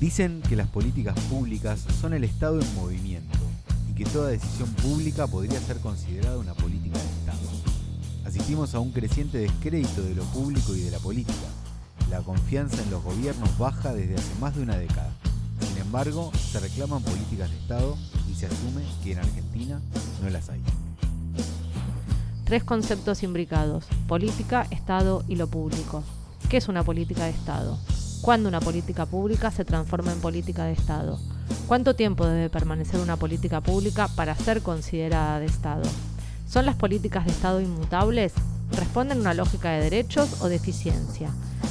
Dicen que las políticas públicas son el Estado en movimiento y que toda decisión pública podría ser considerada una política de Estado. Asistimos a un creciente descrédito de lo público y de la política. La confianza en los gobiernos baja desde hace más de una década. Sin embargo, se reclaman políticas de Estado y se asume que en Argentina no las hay. Tres conceptos imbricados, política, Estado y lo público. ¿Qué es una política de Estado? ¿Cuándo una política pública se transforma en política de Estado? ¿Cuánto tiempo debe permanecer una política pública para ser considerada de Estado? ¿Son las políticas de Estado inmutables? ¿Responden a una lógica de derechos o de eficiencia?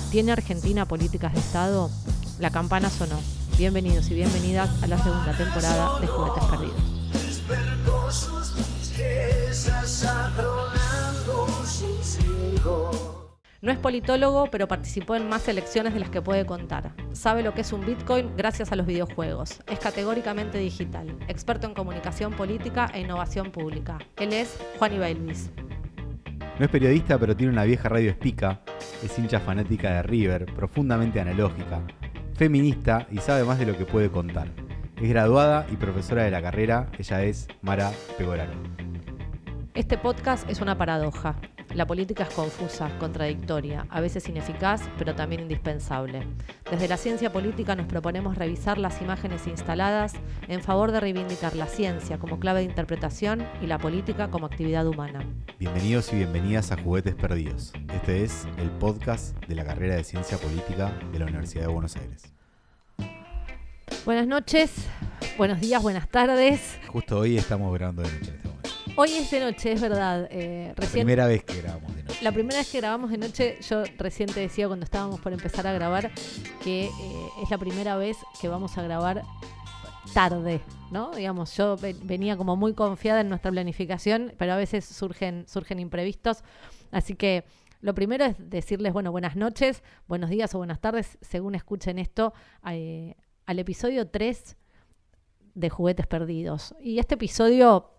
¿Tiene Argentina políticas de Estado? La campana sonó. Bienvenidos y bienvenidas a la segunda temporada de Juguetes Perdidos. No es politólogo, pero participó en más elecciones de las que puede contar. Sabe lo que es un Bitcoin gracias a los videojuegos. Es categóricamente digital. Experto en comunicación política e innovación pública. Él es Juan Ibailuis. No es periodista, pero tiene una vieja radio espica. Es hincha fanática de River, profundamente analógica. Feminista y sabe más de lo que puede contar. Es graduada y profesora de la carrera. Ella es Mara Pegoraro. Este podcast es una paradoja. La política es confusa, contradictoria, a veces ineficaz, pero también indispensable. Desde la ciencia política nos proponemos revisar las imágenes instaladas en favor de reivindicar la ciencia como clave de interpretación y la política como actividad humana. Bienvenidos y bienvenidas a Juguetes Perdidos. Este es el podcast de la carrera de Ciencia Política de la Universidad de Buenos Aires. Buenas noches, buenos días, buenas tardes. Justo hoy estamos grabando de noche. Hoy es de noche, es verdad. Eh, La primera vez que grabamos de noche. la primera vez que grabamos de noche, yo recién te decía cuando estábamos por empezar a grabar que eh, es la primera vez que vamos a grabar tarde, ¿no? Digamos, yo ve- venía como muy confiada en nuestra planificación, pero a veces surgen, surgen imprevistos. Así que lo primero es decirles, bueno, buenas noches, buenos días o buenas tardes, según escuchen esto, eh, al episodio 3 de Juguetes Perdidos. Y este episodio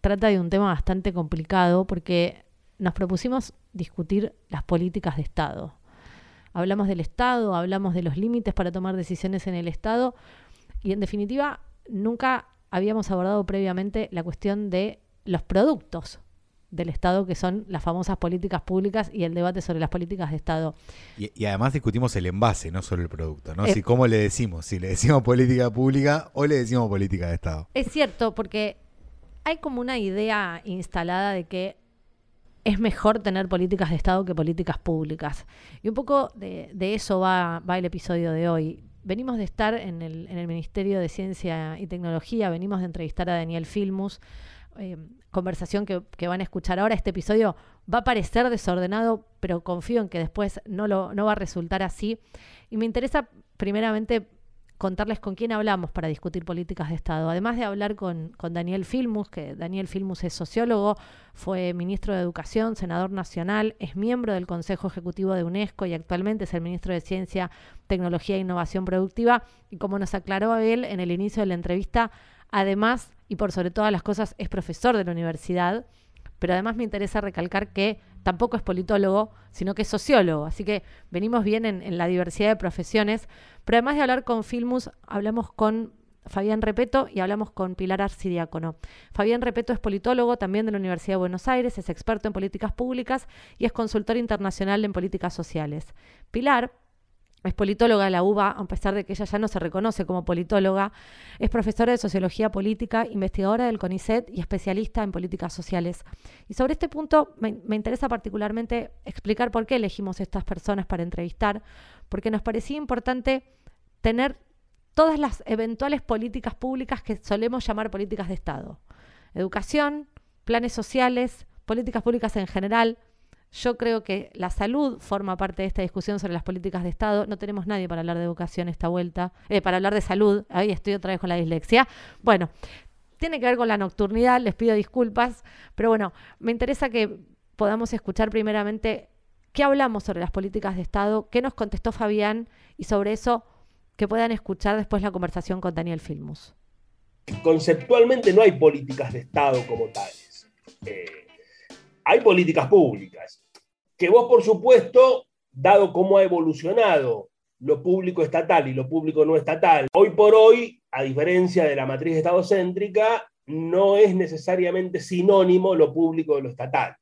trata de un tema bastante complicado porque nos propusimos discutir las políticas de Estado. Hablamos del Estado, hablamos de los límites para tomar decisiones en el Estado y en definitiva nunca habíamos abordado previamente la cuestión de los productos del Estado, que son las famosas políticas públicas y el debate sobre las políticas de Estado. Y, y además discutimos el envase, no solo el producto, ¿no? Eh. Si cómo le decimos, si le decimos política pública o le decimos política de Estado. Es cierto, porque hay como una idea instalada de que es mejor tener políticas de Estado que políticas públicas. Y un poco de, eso va, el episodio de hoy. Venimos de estar en el, Ministerio de Ciencia y Tecnología, venimos de entrevistar a Daniel Filmus, eh, conversación que, que van a escuchar ahora. Este episodio va a parecer desordenado, pero confío en que después no, lo, no va a resultar así. Y me interesa primeramente contarles con quién hablamos para discutir políticas de Estado. Además de hablar con, Daniel Filmus, que Daniel Filmus es sociólogo, fue ministro de Educación, senador nacional, es miembro del Consejo Ejecutivo de UNESCO y actualmente es el ministro de Ciencia, Tecnología e Innovación Productiva. Y como nos aclaró él en el inicio de la entrevista, además y por sobre todas las cosas es profesor de la universidad, pero además me interesa recalcar que tampoco es politólogo, sino que es sociólogo. Así que venimos bien en, la diversidad de profesiones. Pero además de hablar con Filmus, hablamos con Fabián Repeto y hablamos con Pilar Arcidiácono. Fabián Repeto es politólogo también de la Universidad de Buenos Aires, es experto en políticas públicas y es consultor internacional en políticas sociales. Pilar es politóloga de la UBA, a pesar de que ella ya no se reconoce como politóloga, es profesora de sociología política, investigadora del CONICET y especialista en políticas sociales. Y sobre este punto me, me interesa particularmente explicar por qué elegimos estas personas para entrevistar, porque nos parecía importante tener todas las eventuales políticas públicas que solemos llamar políticas de Estado. Educación, planes sociales, políticas públicas en general. Yo creo que la salud forma parte de esta discusión sobre las políticas de Estado. No tenemos nadie para hablar de educación esta vuelta, eh, para hablar de salud. Ahí estoy otra vez con la dislexia. Bueno, tiene que ver con la nocturnidad, les pido disculpas, pero bueno, me interesa que podamos escuchar primeramente qué hablamos sobre las políticas de Estado, qué nos contestó Fabián y sobre eso que puedan escuchar después la conversación con Daniel Filmus. Conceptualmente no hay políticas de Estado como tales. Eh, hay políticas públicas, que vos, por supuesto, dado cómo ha evolucionado lo público estatal y lo público no estatal. Hoy por hoy, a diferencia de la matriz estadocéntrica, no es necesariamente sinónimo lo público de lo estatal.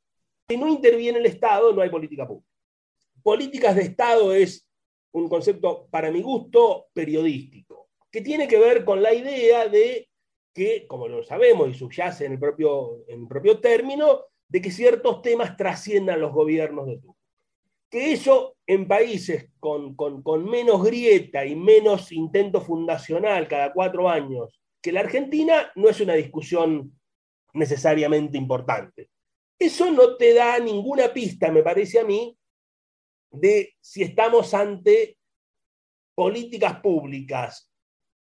Si no interviene el Estado, no hay política pública. Políticas de Estado es un concepto, para mi gusto, periodístico, que tiene que ver con la idea de que, como lo sabemos y subyace en el propio, en el propio término, de que ciertos temas trasciendan los gobiernos de turno. Que eso en países con, con menos grieta y menos intento fundacional cada cuatro años que la Argentina no es una discusión necesariamente importante. Eso no te da ninguna pista, me parece a mí, de si estamos ante políticas públicas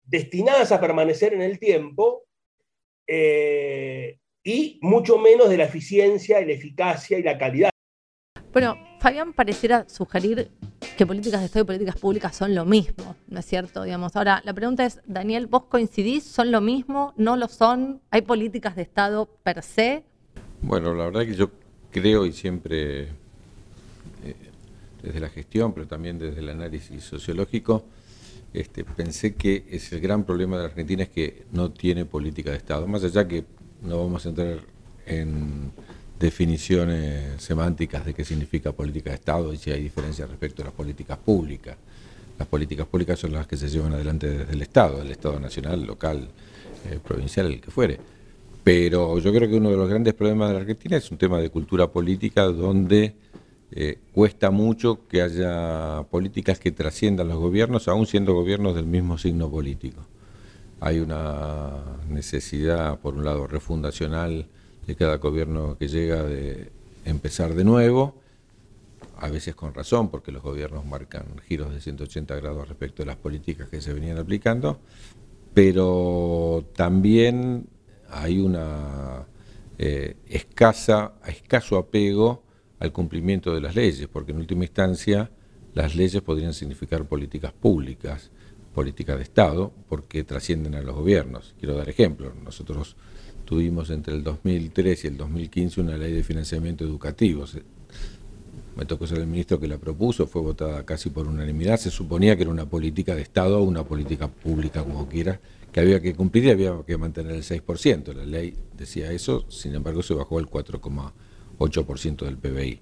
destinadas a permanecer en el tiempo eh, y mucho menos de la eficiencia y la eficacia y la calidad. Bueno, Fabián pareciera sugerir que políticas de Estado y políticas públicas son lo mismo, ¿no es cierto? Digamos, ahora, la pregunta es, Daniel, ¿vos coincidís? ¿Son lo mismo? ¿No lo son? ¿Hay políticas de Estado per se? Bueno, la verdad que yo creo y siempre, eh, desde la gestión, pero también desde el análisis sociológico, este, pensé que es el gran problema de la Argentina es que no tiene política de Estado. Más allá que no vamos a entrar en definiciones semánticas de qué significa política de Estado y si hay diferencias respecto a las políticas públicas. Las políticas públicas son las que se llevan adelante desde el Estado, el Estado nacional, local, eh, provincial, el que fuere. Pero yo creo que uno de los grandes problemas de la Argentina es un tema de cultura política donde eh, cuesta mucho que haya políticas que trasciendan los gobiernos, aún siendo gobiernos del mismo signo político. Hay una necesidad, por un lado, refundacional de cada gobierno que llega de empezar de nuevo, a veces con razón, porque los gobiernos marcan giros de 180 grados respecto a las políticas que se venían aplicando, pero también hay una eh, escasa, escaso apego al cumplimiento de las leyes, porque en última instancia las leyes podrían significar políticas públicas, políticas de Estado, porque trascienden a los gobiernos. Quiero dar ejemplos. Nosotros tuvimos entre el 2003 y el 2015 una ley de financiamiento educativo. Me tocó ser el ministro que la propuso, fue votada casi por unanimidad. Se suponía que era una política de Estado una política pública, como quiera, que había que cumplir y había que mantener el 6%. La ley decía eso, sin embargo se bajó al 4,8% del PBI.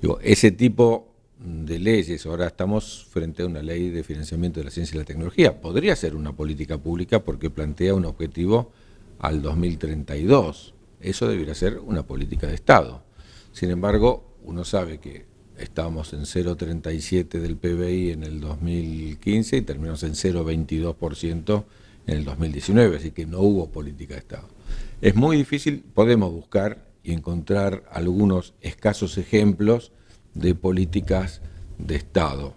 Digo, ese tipo de leyes, ahora estamos frente a una ley de financiamiento de la ciencia y la tecnología, podría ser una política pública porque plantea un objetivo al 2032. Eso debería ser una política de Estado. Sin embargo, uno sabe que estábamos en 0,37 del PBI en el 2015 y terminamos en 0,22% en el 2019, así que no hubo política de Estado. Es muy difícil, podemos buscar y encontrar algunos escasos ejemplos de políticas de Estado.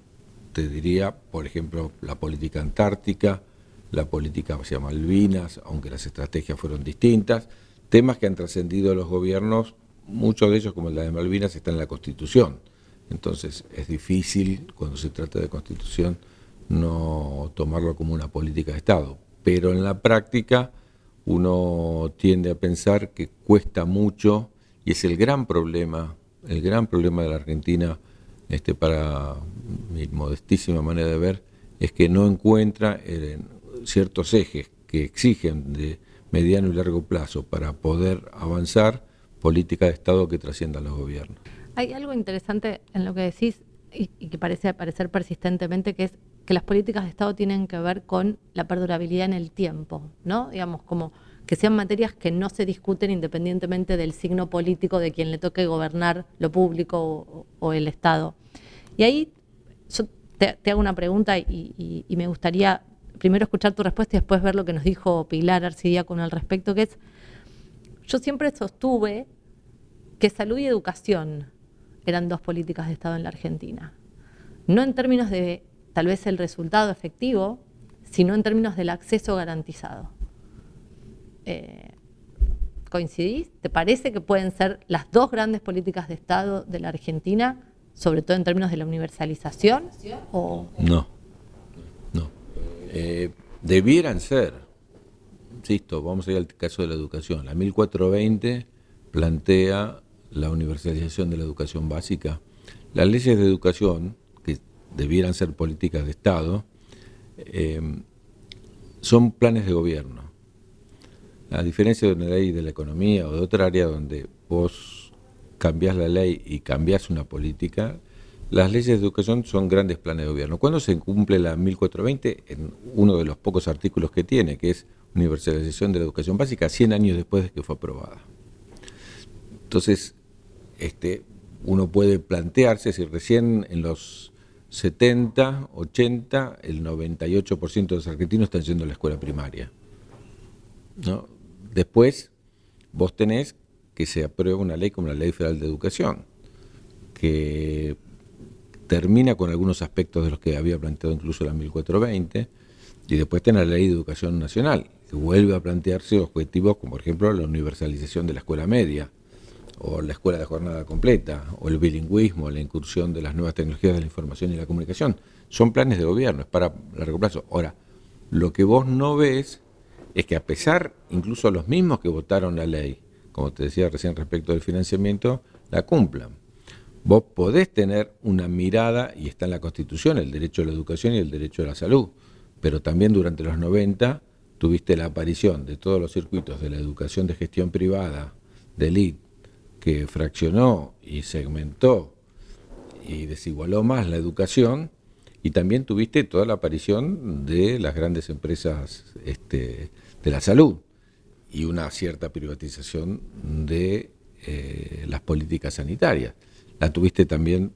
Te diría, por ejemplo, la política antártica, la política hacia Malvinas, aunque las estrategias fueron distintas, temas que han trascendido los gobiernos, muchos de ellos, como el de Malvinas, están en la Constitución. Entonces es difícil, cuando se trata de Constitución, no tomarlo como una política de Estado. Pero en la práctica uno tiende a pensar que cuesta mucho y es el gran problema, el gran problema de la Argentina, este, para mi modestísima manera de ver, es que no encuentra ciertos ejes que exigen de mediano y largo plazo para poder avanzar política de Estado que trasciendan los gobiernos. Hay algo interesante en lo que decís y, que parece aparecer persistentemente, que es que las políticas de Estado tienen que ver con la perdurabilidad en el tiempo, ¿no? Digamos, como que sean materias que no se discuten independientemente del signo político de quien le toque gobernar lo público o, el Estado. Y ahí yo te, hago una pregunta y, me gustaría primero escuchar tu respuesta y después ver lo que nos dijo Pilar con al respecto, que es, yo siempre sostuve que salud y educación eran dos políticas de Estado en la Argentina. No en términos de tal vez el resultado efectivo, sino en términos del acceso garantizado. Eh, ¿Coincidís? ¿Te parece que pueden ser las dos grandes políticas de Estado de la Argentina, sobre todo en términos de la universalización? O... No. Eh, debieran ser, insisto, vamos a ir al caso de la educación. La 1420 plantea la universalización de la educación básica. Las leyes de educación, que debieran ser políticas de Estado, eh, son planes de gobierno. A diferencia de una ley de la economía o de otra área donde vos cambiás la ley y cambiás una política, las leyes de educación son grandes planes de gobierno. ¿Cuándo se cumple la 1420? En uno de los pocos artículos que tiene, que es universalización de la educación básica, 100 años después de que fue aprobada. Entonces, este, uno puede plantearse si recién en los 70, 80, el 98% de los argentinos están yendo a la escuela primaria. ¿no? Después, vos tenés que se apruebe una ley como la Ley Federal de Educación, que termina con algunos aspectos de los que había planteado incluso la 1420, y después tenés la Ley de Educación Nacional, que vuelve a plantearse objetivos como, por ejemplo, la universalización de la escuela media, o la escuela de jornada completa, o el bilingüismo, la incursión de las nuevas tecnologías de la información y la comunicación. Son planes de gobierno, es para largo plazo. Ahora, lo que vos no ves es que a pesar, incluso los mismos que votaron la ley, como te decía recién respecto del financiamiento, la cumplan. Vos podés tener una mirada, y está en la Constitución, el derecho a la educación y el derecho a la salud, pero también durante los 90 tuviste la aparición de todos los circuitos de la educación de gestión privada, de elite, que fraccionó y segmentó y desigualó más la educación, y también tuviste toda la aparición de las grandes empresas este, de la salud y una cierta privatización de eh, las políticas sanitarias la tuviste también,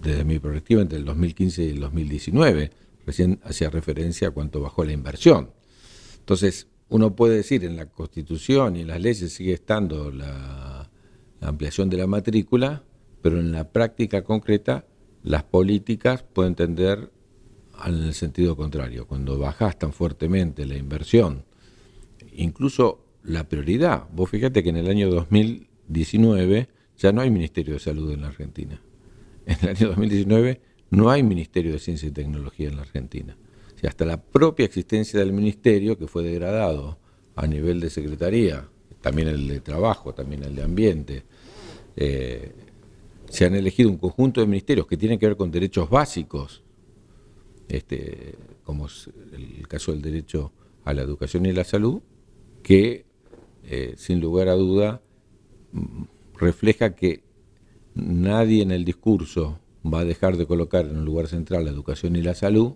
desde mi perspectiva, entre el 2015 y el 2019. Recién hacía referencia a cuánto bajó la inversión. Entonces, uno puede decir, en la Constitución y en las leyes sigue estando la, ampliación de la matrícula, pero en la práctica concreta las políticas pueden tender en el sentido contrario. Cuando bajas tan fuertemente la inversión, incluso la prioridad, vos fíjate que en el año 2019 ya no hay Ministerio de Salud en la Argentina. En el año 2019 no hay Ministerio de Ciencia y Tecnología en la Argentina. O hasta la propia existencia del ministerio, que fue degradado a nivel de secretaría, también el de trabajo, también el de ambiente, eh, se han elegido un conjunto de ministerios que tienen que ver con derechos básicos, este, como es el caso del derecho a la educación y la salud, que eh, sin lugar a duda refleja que nadie en el discurso va a dejar de colocar en un lugar central la educación y la salud,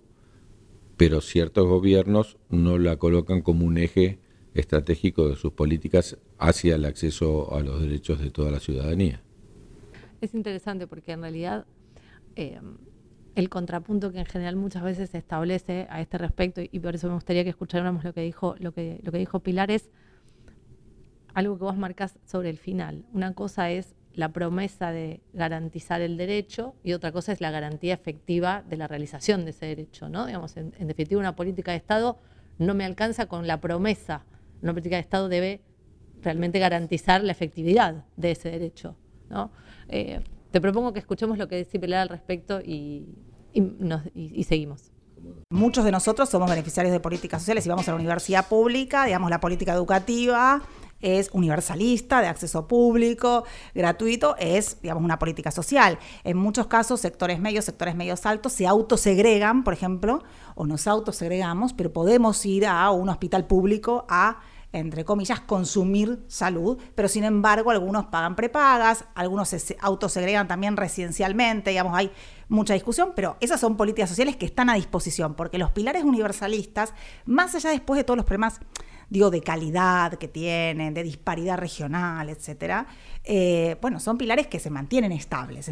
pero ciertos gobiernos no la colocan como un eje estratégico de sus políticas hacia el acceso a los derechos de toda la ciudadanía. Es interesante porque en realidad eh, el contrapunto que en general muchas veces se establece a este respecto, y por eso me gustaría que escucháramos lo que dijo, lo que, lo que dijo Pilar, es algo que vos marcas sobre el final. Una cosa es la promesa de garantizar el derecho y otra cosa es la garantía efectiva de la realización de ese derecho. ¿no? Digamos, en, definitiva, una política de Estado no me alcanza con la promesa. Una política de Estado debe realmente garantizar la efectividad de ese derecho. ¿no? Eh, te propongo que escuchemos lo que dice Pilar al respecto y, seguimos. Muchos de nosotros somos beneficiarios de políticas sociales y vamos a la universidad pública, digamos, la política educativa es universalista, de acceso público, gratuito, es, digamos, una política social. En muchos casos, sectores medios, sectores medios altos se autosegregan, por ejemplo, o nos autosegregamos, pero podemos ir a un hospital público a entre comillas, consumir salud, pero sin embargo algunos pagan prepagas, algunos se autosegregan también residencialmente, digamos, hay mucha discusión, pero esas son políticas sociales que están a disposición, porque los pilares universalistas, más allá después de todos los problemas digo, de calidad que tienen, de disparidad regional, etcétera, eh, bueno, son pilares que se mantienen estables.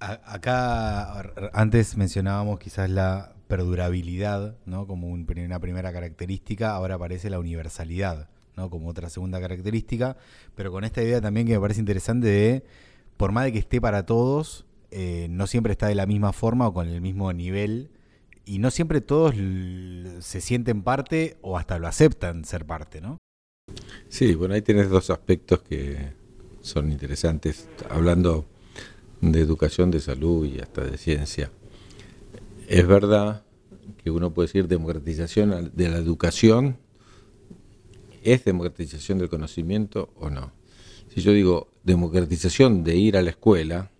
Acá antes mencionábamos quizás la perdurabilidad, ¿no? Como una primera característica, ahora aparece la universalidad, ¿no? Como otra segunda característica, pero con esta idea también que me parece interesante de, por más de que esté para todos, eh, no siempre está de la misma forma o con el mismo nivel y no siempre todos se sienten parte o hasta lo aceptan ser parte, ¿no? Sí, bueno, ahí tienes dos aspectos que son interesantes, hablando de educación, de salud y hasta de ciencia. Es verdad que uno puede decir democratización de la educación, ¿es democratización del conocimiento o no? Si yo digo democratización de ir a la escuela,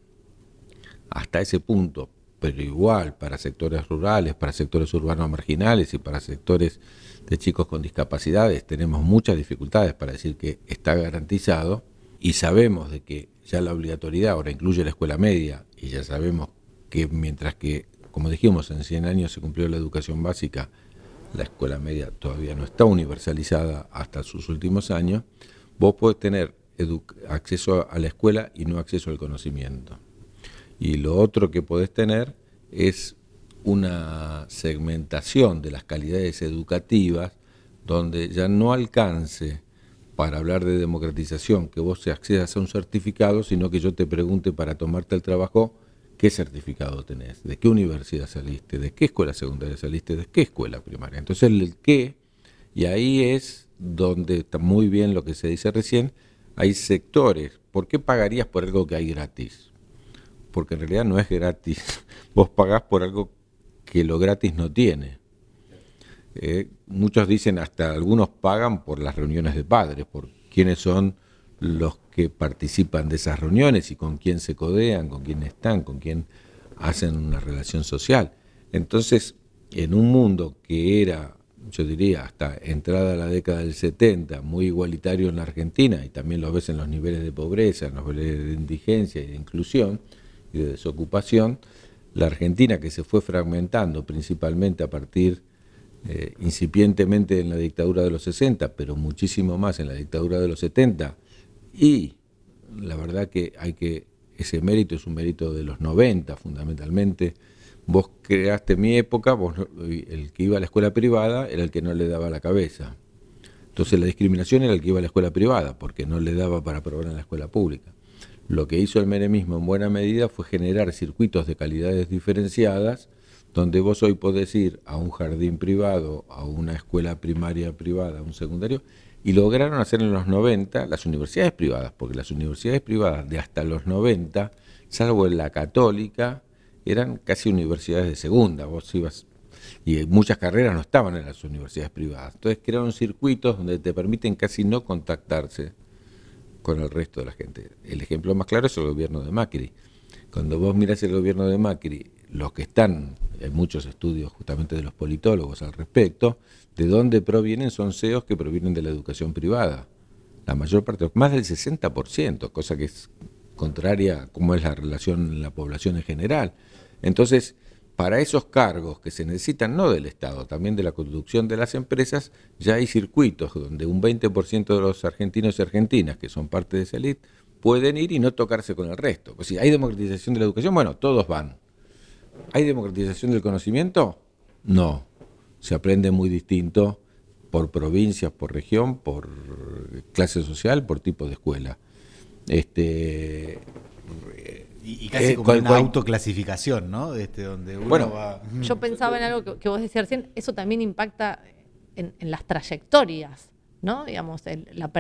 hasta ese punto pero igual para sectores rurales, para sectores urbanos marginales y para sectores de chicos con discapacidades, tenemos muchas dificultades para decir que está garantizado y sabemos de que ya la obligatoriedad ahora incluye la escuela media y ya sabemos que mientras que, como dijimos, en 100 años se cumplió la educación básica, la escuela media todavía no está universalizada hasta sus últimos años, vos podés tener acceso a la escuela y no acceso al conocimiento. Y lo otro que podés tener es una segmentación de las calidades educativas donde ya no alcance para hablar de democratización que vos accedas a un certificado, sino que yo te pregunte para tomarte el trabajo qué certificado tenés, de qué universidad saliste, de qué escuela secundaria saliste, de qué escuela primaria. Entonces el qué, y ahí es donde está muy bien lo que se dice recién, hay sectores. ¿Por qué pagarías por algo que hay gratis? Porque en realidad no es gratis. Vos pagás por algo que lo gratis no tiene. Eh, muchos dicen, hasta algunos pagan por las reuniones de padres, por quiénes son los que participan de esas reuniones y con quién se codean, con quién están, con quién hacen una relación social. Entonces, en un mundo que era yo diría, hasta entrada a la década del 70, muy igualitario en la Argentina, y también lo ves en los niveles de pobreza, en los niveles de indigencia y de inclusión y de desocupación, la Argentina que se fue fragmentando principalmente a partir eh, incipientemente en la dictadura de los 60, pero muchísimo más en la dictadura de los 70, y la verdad que hay que, ese mérito es un mérito de los 90 fundamentalmente, vos creaste mi época, vos, el que iba a la escuela privada era el que no le daba la cabeza. Entonces la discriminación era el que iba a la escuela privada, porque no le daba para probar en la escuela pública. Lo que hizo el menemismo en buena medida fue generar circuitos de calidades diferenciadas, donde vos hoy podés ir a un jardín privado, a una escuela primaria privada, a un secundario, y lograron hacer en los 90 las universidades privadas, porque las universidades privadas de hasta los 90, salvo en la católica, eran casi universidades de segunda, vos ibas, y muchas carreras no estaban en las universidades privadas. Entonces crearon circuitos donde te permiten casi no contactarse con el resto de la gente. El ejemplo más claro es el gobierno de Macri. Cuando vos mirás el gobierno de Macri, los que están, hay muchos estudios justamente de los politólogos al respecto, de dónde provienen son CEOs que provienen de la educación privada. La mayor parte, más del 60%, cosa que es contraria a cómo es la relación en la población en general. Entonces, para esos cargos que se necesitan no del Estado, también de la conducción de las empresas, ya hay circuitos donde un 20% de los argentinos y argentinas que son parte de esa elite pueden ir y no tocarse con el resto. Pues si hay democratización de la educación, bueno, todos van. ¿Hay democratización del conocimiento? No. Se aprende muy distinto por provincias, por región, por clase social, por tipo de escuela. Este, y, casi eh, como una autoclasificación, ¿no? Este, donde bueno, Yo pensaba en algo que, vos decías recién, eso también impacta en, las trayectorias, ¿no? Digamos, la,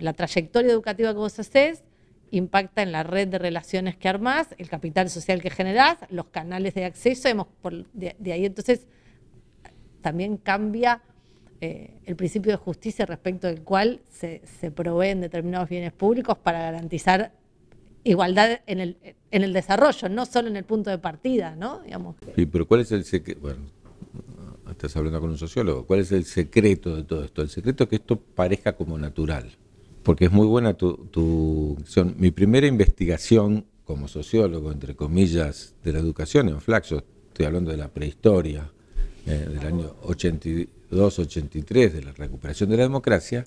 la trayectoria educativa que vos haces impacta en la red de relaciones que armás, el capital social que generás, los canales de acceso, de, ahí entonces también cambia eh, el principio de justicia respecto del cual se, proveen determinados bienes públicos para garantizar igualdad en el, en el desarrollo, no solo en el punto de partida, ¿no? Digamos. Sí, pero ¿cuál es el secreto? Bueno, estás hablando con un sociólogo. ¿Cuál es el secreto de todo esto? El secreto es que esto parezca como natural. Porque es muy buena tu, tu Mi primera investigación como sociólogo, entre comillas, de la educación en Flaxo, estoy hablando de la prehistoria, eh, del año 82-83, de la recuperación de la democracia,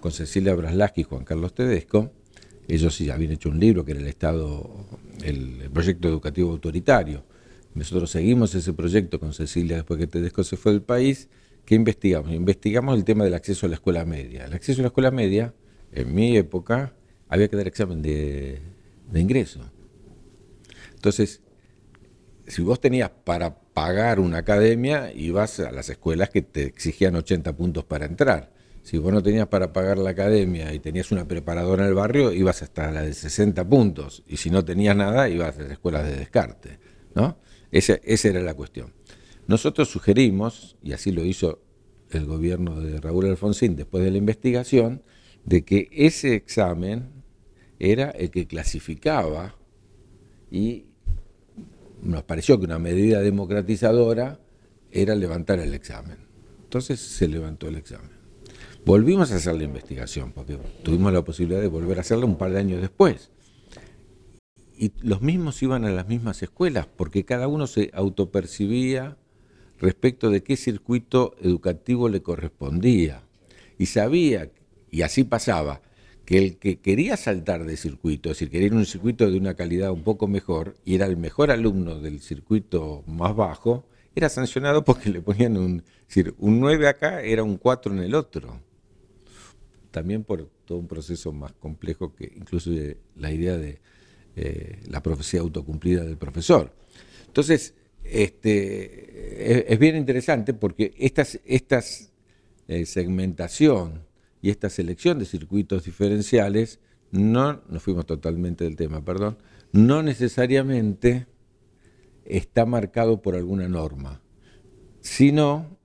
con Cecilia Braslaski y Juan Carlos Tedesco, ellos sí habían hecho un libro que era el Estado, el, proyecto educativo autoritario. Nosotros seguimos ese proyecto con Cecilia después que Tedesco se fue del país. ¿Qué investigamos? Investigamos el tema del acceso a la escuela media. El acceso a la escuela media, en mi época, había que dar examen de, de ingreso. Entonces, si vos tenías para pagar una academia, ibas a las escuelas que te exigían 80 puntos para entrar. Si vos no tenías para pagar la academia y tenías una preparadora en el barrio, ibas hasta la de 60 puntos. Y si no tenías nada, ibas a las escuelas de descarte. ¿no? Esa, esa era la cuestión. Nosotros sugerimos, y así lo hizo el gobierno de Raúl Alfonsín después de la investigación, de que ese examen era el que clasificaba y nos pareció que una medida democratizadora era levantar el examen. Entonces se levantó el examen. Volvimos a hacer la investigación, porque tuvimos la posibilidad de volver a hacerla un par de años después. Y los mismos iban a las mismas escuelas, porque cada uno se autopercibía respecto de qué circuito educativo le correspondía. Y sabía, y así pasaba, que el que quería saltar de circuito, es decir, quería ir un circuito de una calidad un poco mejor, y era el mejor alumno del circuito más bajo, era sancionado porque le ponían un, decir, un 9 acá era un 4 en el otro también por todo un proceso más complejo que incluso la idea de eh, la profecía autocumplida del profesor. Entonces, este, es, bien interesante porque estas, estas eh, segmentación y esta selección de circuitos diferenciales, no, nos fuimos totalmente del tema, perdón, no necesariamente está marcado por alguna norma, sino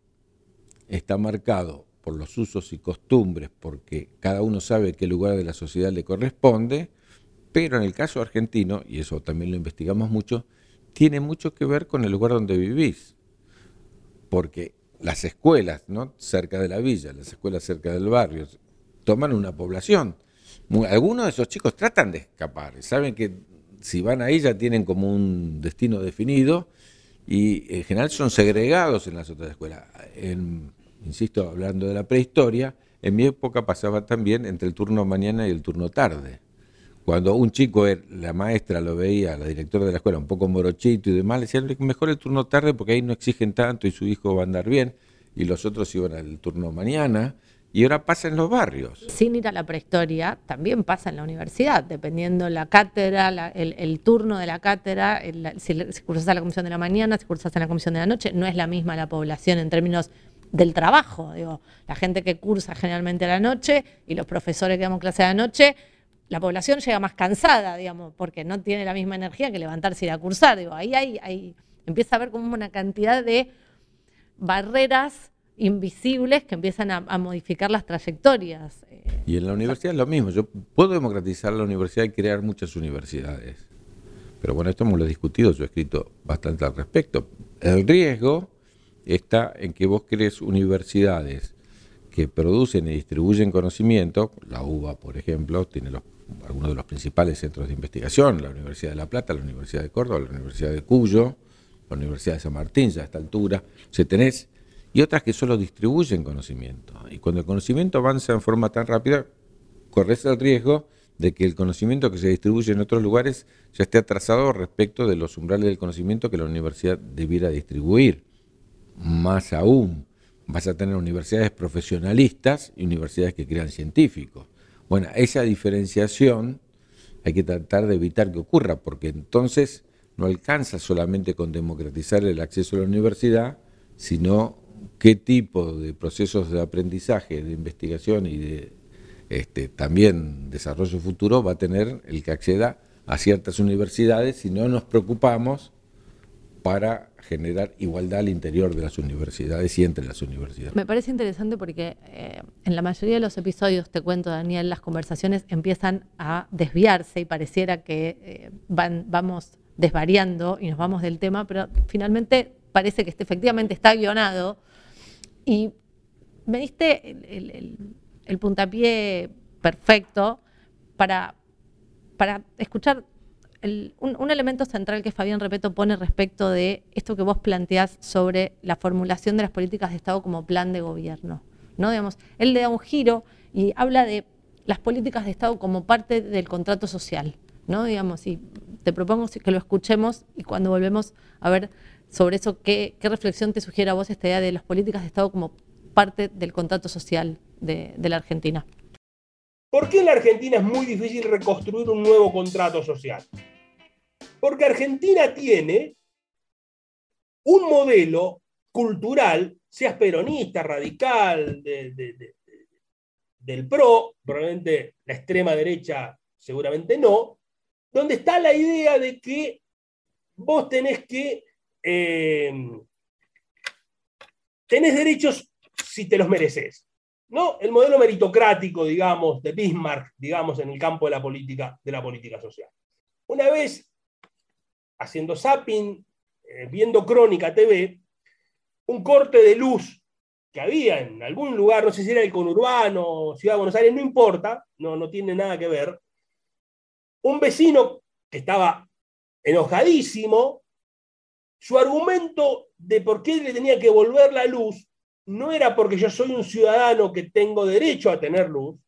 está marcado por los usos y costumbres, porque cada uno sabe qué lugar de la sociedad le corresponde, pero en el caso argentino, y eso también lo investigamos mucho, tiene mucho que ver con el lugar donde vivís, porque las escuelas, ¿no? cerca de la villa, las escuelas cerca del barrio, toman una población. Algunos de esos chicos tratan de escapar, saben que si van ahí ya tienen como un destino definido y en general son segregados en las otras escuelas. En, insisto, hablando de la prehistoria, en mi época pasaba también entre el turno mañana y el turno tarde. Cuando un chico, la maestra lo veía, la directora de la escuela, un poco morochito y demás, le decían, mejor el turno tarde porque ahí no exigen tanto y su hijo va a andar bien, y los otros iban al turno mañana, y ahora pasa en los barrios. Sin ir a la prehistoria, también pasa en la universidad, dependiendo la cátedra, el, turno de la cátedra, si, cursas en la comisión de la mañana, si cursas en la comisión de la noche, no es la misma la población en términos del trabajo. Digo, la gente que cursa generalmente a la noche y los profesores que damos clase a la noche, la población llega más cansada, digamos, porque no tiene la misma energía que levantarse y ir a cursar. Digo, ahí hay, empieza a haber como una cantidad de barreras invisibles que empiezan a, modificar las trayectorias. Y en la universidad es lo mismo. Yo puedo democratizar la universidad y crear muchas universidades. Pero bueno, esto hemos lo discutido, yo he escrito bastante al respecto. El riesgo está en que vos crees universidades que producen y distribuyen conocimiento, la UBA, por ejemplo, tiene algunos de los principales centros de investigación, la Universidad de La Plata, la Universidad de Córdoba, la Universidad de Cuyo, la Universidad de San Martín, ya a esta altura, se tenés, y otras que solo distribuyen conocimiento. Y cuando el conocimiento avanza en forma tan rápida, corres el riesgo de que el conocimiento que se distribuye en otros lugares ya esté atrasado respecto de los umbrales del conocimiento que la universidad debiera distribuir más aún, vas a tener universidades profesionalistas y universidades que crean científicos. Bueno, esa diferenciación hay que tratar de evitar que ocurra, porque entonces no alcanza solamente con democratizar el acceso a la universidad, sino qué tipo de procesos de aprendizaje, de investigación y de este, también desarrollo futuro va a tener el que acceda a ciertas universidades si no nos preocupamos para generar igualdad al interior de las universidades y entre las universidades. Me parece interesante porque eh, en la mayoría de los episodios, te cuento Daniel, las conversaciones empiezan a desviarse y pareciera que eh, van, vamos desvariando y nos vamos del tema, pero finalmente parece que este, efectivamente está guionado y me diste el, puntapié perfecto para, para escuchar un, elemento central que Fabián Repeto pone respecto de esto que vos planteás sobre la formulación de las políticas de Estado como plan de gobierno. ¿no? Digamos, él le da un giro y habla de las políticas de Estado como parte del contrato social. ¿no? Digamos, y te propongo que lo escuchemos y cuando volvemos a ver sobre eso, ¿qué, reflexión te sugiere a vos esta idea de las políticas de Estado como parte del contrato social de la Argentina? ¿Por qué en la Argentina es muy difícil reconstruir un nuevo contrato social? Porque Argentina tiene un modelo cultural, seas peronista, radical, del PRO, probablemente la extrema derecha seguramente no, donde está la idea de que vos tenés que eh, tenés derechos si te los mereces. ¿No? El modelo meritocrático, digamos, de Bismarck, digamos, en el campo de la política, de la política social. Una vez haciendo zapping, eh, viendo Crónica TV, un corte de luz que había en algún lugar, no sé si era el conurbano, Ciudad de Buenos Aires, no importa, no, no tiene nada que ver. Un vecino que estaba enojadísimo, su argumento de por qué le tenía que volver la luz no era porque yo soy un ciudadano que tengo derecho a tener luz,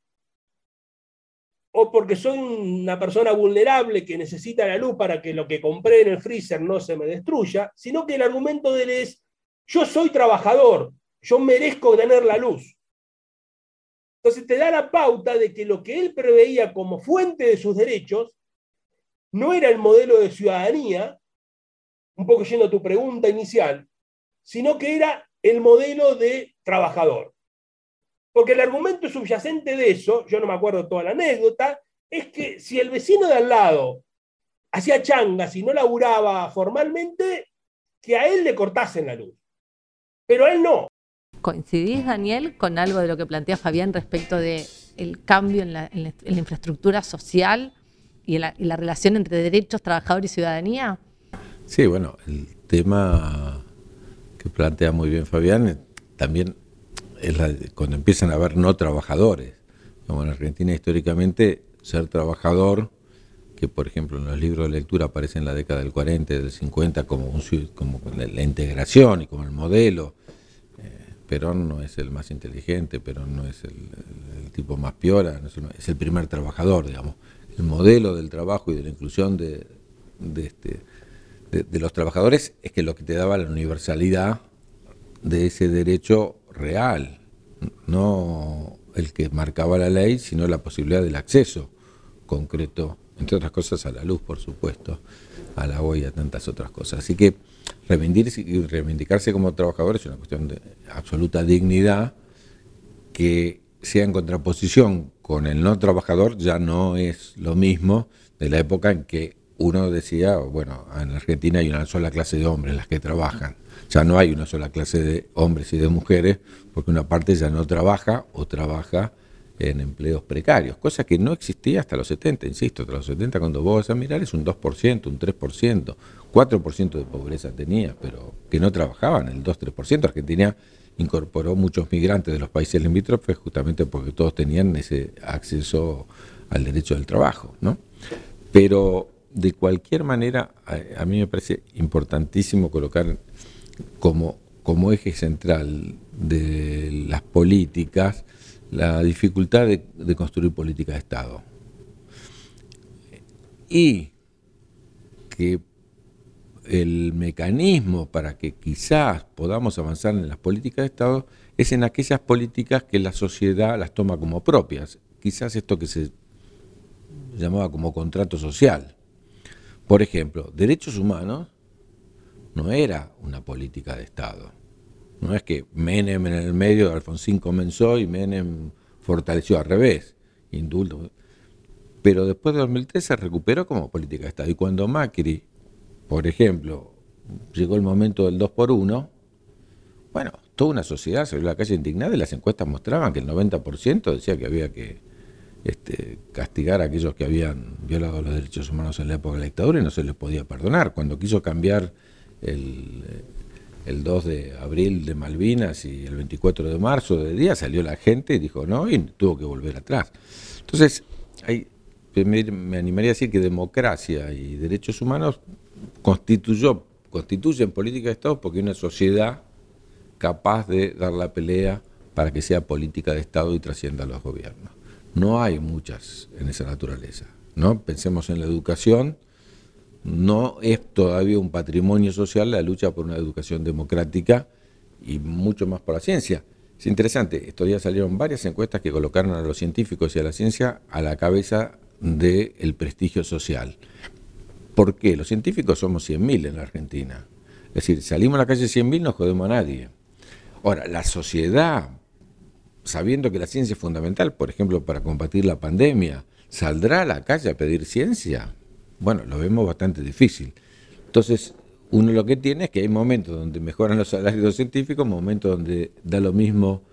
o porque soy una persona vulnerable que necesita la luz para que lo que compré en el freezer no se me destruya, sino que el argumento de él es, yo soy trabajador, yo merezco tener la luz. Entonces te da la pauta de que lo que él preveía como fuente de sus derechos no era el modelo de ciudadanía, un poco yendo a tu pregunta inicial, sino que era el modelo de trabajador. Porque el argumento subyacente de eso, yo no me acuerdo toda la anécdota, es que si el vecino de al lado hacía changas y no laburaba formalmente, que a él le cortasen la luz. Pero a él no. ¿Coincidís, Daniel, con algo de lo que plantea Fabián respecto del el cambio en la, infraestructura social y, la, y la relación entre derechos, trabajador y ciudadanía? Sí, bueno, el tema que plantea muy bien Fabián eh, también es cuando empiezan a haber no trabajadores. Como en Argentina históricamente ser trabajador, que por ejemplo en los libros de lectura aparece en la década del 40 y del 50 como, un, como la, integración y como el modelo. Eh, Perón no es el más inteligente, Perón no es el, tipo más piola, es, el primer trabajador, digamos. El modelo del trabajo y de la inclusión de, este, de los trabajadores es que lo que te daba la universalidad de ese derecho real, no el que marcaba la ley, sino la posibilidad del acceso concreto, entre otras cosas a la luz, por supuesto, al agua y a tantas otras cosas. Así que reivindicarse como trabajador es una cuestión de absoluta dignidad que sea en contraposición con el no trabajador ya no es lo mismo de la época en que uno decía, bueno, en Argentina hay una sola clase de hombres las que trabajan ya no hay una sola clase de hombres y de mujeres, porque una parte ya no trabaja o trabaja en empleos precarios, cosa que no existía hasta los 70, insisto, hasta los 70 cuando vos vas a mirar es un 2%, un 3%, 4% de pobreza tenía, pero que no trabajaban, el 2-3%. Argentina incorporó muchos migrantes de los países limítrofes justamente porque todos tenían ese acceso al derecho del trabajo, ¿no? Pero de cualquier manera, a, mí me parece importantísimo colocar como, eje central de las políticas la dificultad de, construir política de Estado. Y que el mecanismo para que quizás podamos avanzar en las políticas de Estado es en aquellas políticas que la sociedad las toma como propias. Quizás esto que se llamaba como contrato social. Por ejemplo, derechos humanos no era una política de Estado. No es que Menem en el medio, Alfonsín comenzó y Menem fortaleció al revés, indulto. Pero después de 2003 se recuperó como política de Estado. Y cuando Macri, por ejemplo, llegó el momento del 2 por 1, bueno, toda una sociedad salió a la calle indignada y las encuestas mostraban que el 90% decía que había que este, castigar a aquellos que habían violado los derechos humanos en la época de la dictadura y no se les podía perdonar. Cuando quiso cambiar el, el 2 de abril de Malvinas y el 24 de marzo de día salió la gente y dijo no y tuvo que volver atrás. Entonces, me, animaría a decir que democracia y derechos humanos constituyó, constituyen política de Estado porque una sociedad capaz de dar la pelea para que sea política de Estado y trascienda a los gobiernos. No hay muchas en esa naturaleza. ¿no? Pensemos en la educación, no es todavía un patrimonio social la lucha por una educación democrática y mucho más por la ciencia. Es interesante, estos días salieron varias encuestas que colocaron a los científicos y a la ciencia a la cabeza del prestigio social. ¿Por qué? Los científicos somos 100.000 en la Argentina. Es decir, salimos a la calle 100.000 no jodemos a nadie. Ahora, la sociedad, sabiendo que la ciencia es fundamental, por ejemplo, para combatir la pandemia, ¿saldrá a la calle a pedir ciencia? bueno, lo vemos bastante difícil. Entonces, uno lo que tiene es que hay momentos donde mejoran los salarios científicos, momentos donde da lo mismo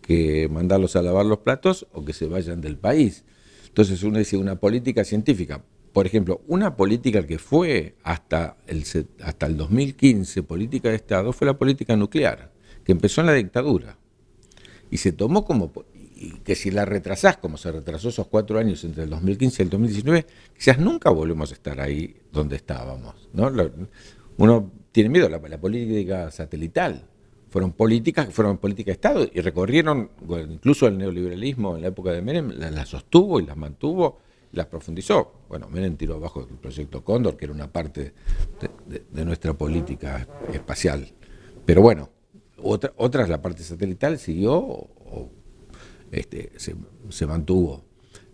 que mandarlos a lavar los platos o que se vayan del país. Entonces uno dice una política científica por ejemplo, una política que fue hasta el, hasta el 2015 política de Estado fue la política nuclear, que empezó en la dictadura y se tomó como que si la retrasás, como se retrasó esos cuatro años entre el 2015 y el 2019, quizás nunca volvemos a estar ahí donde estábamos. ¿no? Uno tiene miedo la, política satelital. Fueron políticas, fueron políticas de Estado y recorrieron, incluso el neoliberalismo en la época de Menem las sostuvo y las mantuvo las profundizó. Bueno, Menem tiró abajo el proyecto Cóndor, que era una parte de, nuestra política espacial. Pero bueno, otra, otra la parte satelital, siguió o, este, se, mantuvo.